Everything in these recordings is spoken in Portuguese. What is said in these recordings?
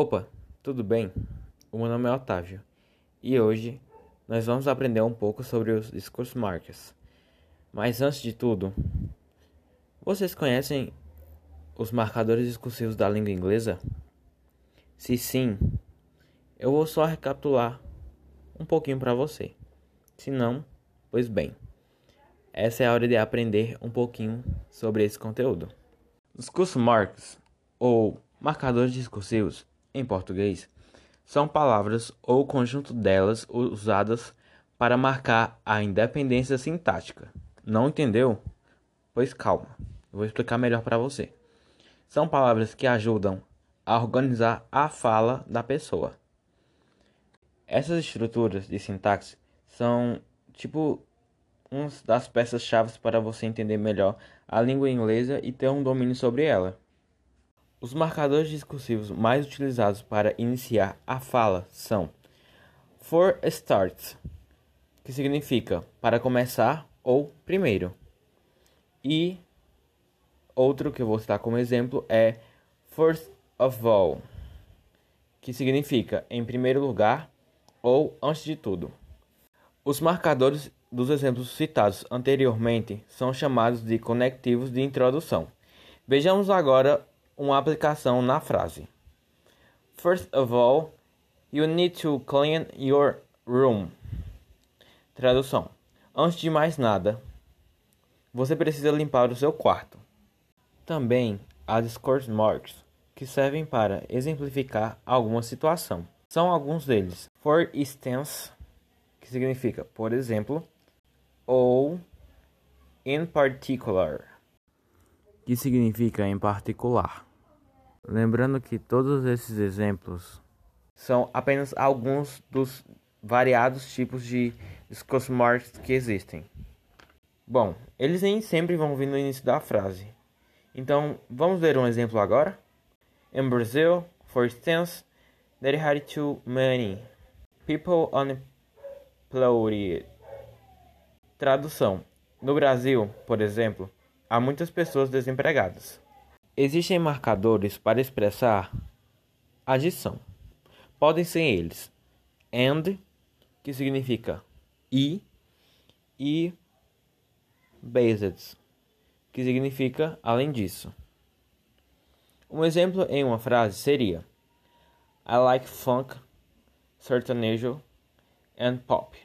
Opa, tudo bem? O meu nome é Otávio e hoje nós vamos aprender um pouco sobre os discursos markers. Mas antes de tudo, vocês conhecem os marcadores discursivos da língua inglesa? Se sim, eu vou só recapitular um pouquinho para você. Se não, pois bem, essa é a hora de aprender um pouquinho sobre esse conteúdo. Discursos markers ou marcadores discursivos em português, são palavras ou conjunto delas usadas para marcar a independência sintática. Não entendeu? Pois calma, vou explicar melhor para você. São palavras que ajudam a organizar a fala da pessoa. Essas estruturas de sintaxe são tipo uma das peças-chave para você entender melhor a língua inglesa e ter um domínio sobre ela. Os marcadores discursivos mais utilizados para iniciar a fala são for start, que significa para começar ou primeiro, e outro que eu vou citar como exemplo é first of all, que significa em primeiro lugar ou antes de tudo. Os marcadores dos exemplos citados anteriormente são chamados de conectivos de introdução. Vejamos agora uma aplicação na frase. First of all, you need to clean your room. Tradução: Antes de mais nada, você precisa limpar o seu quarto. Também há discourse marks que servem para exemplificar alguma situação. São alguns deles. For instance, que significa por exemplo, ou in particular, que significa em particular. Lembrando que todos esses exemplos são apenas alguns dos variados tipos de discurso marks que existem. Bom, eles nem sempre vão vir no início da frase. Então, vamos ver um exemplo agora? In Brazil, for instance, there are too many people unemployed. Tradução: No Brasil, por exemplo, há muitas pessoas desempregadas. Existem marcadores para expressar adição. Podem ser eles and, que significa e, e based, que significa além disso. Um exemplo em uma frase seria I like funk, sertanejo and pop.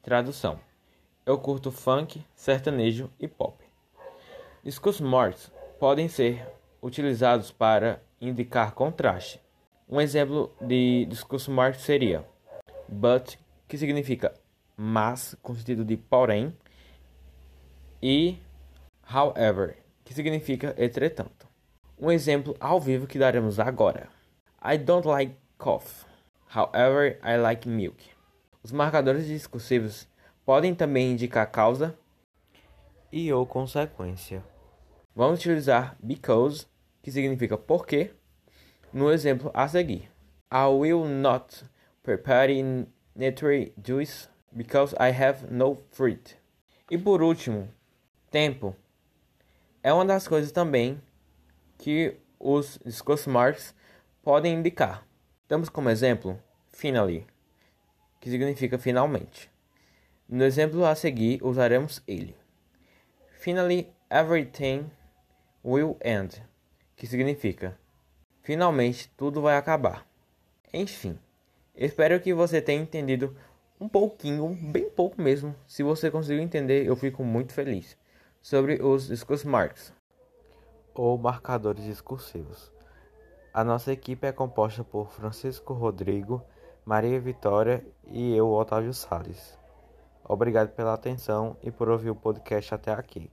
Tradução: Eu curto funk, sertanejo e pop. Discursos mortos podem ser utilizados para indicar contraste. Um exemplo de discurso marketing seria but, que significa mas, com sentido de porém, e however, que significa entretanto. Um exemplo ao vivo que daremos agora. I don't like coffee. However, I like milk. Os marcadores discursivos podem também indicar causa e ou consequência. Vamos utilizar because que significa porque, no exemplo a seguir. I will not prepare netary juice because I have no fruit. E por último, tempo. É uma das coisas também que os discurso marks podem indicar. Damos como exemplo finally, que significa finalmente. No exemplo a seguir, usaremos ele. Finally, everything will end que significa finalmente tudo vai acabar. Enfim, espero que você tenha entendido um pouquinho, bem pouco mesmo. Se você conseguiu entender, eu fico muito feliz. Sobre os discurso marks ou marcadores discursivos. A nossa equipe é composta por Francisco Rodrigo, Maria Vitória e eu, Otávio Sales. Obrigado pela atenção e por ouvir o podcast até aqui.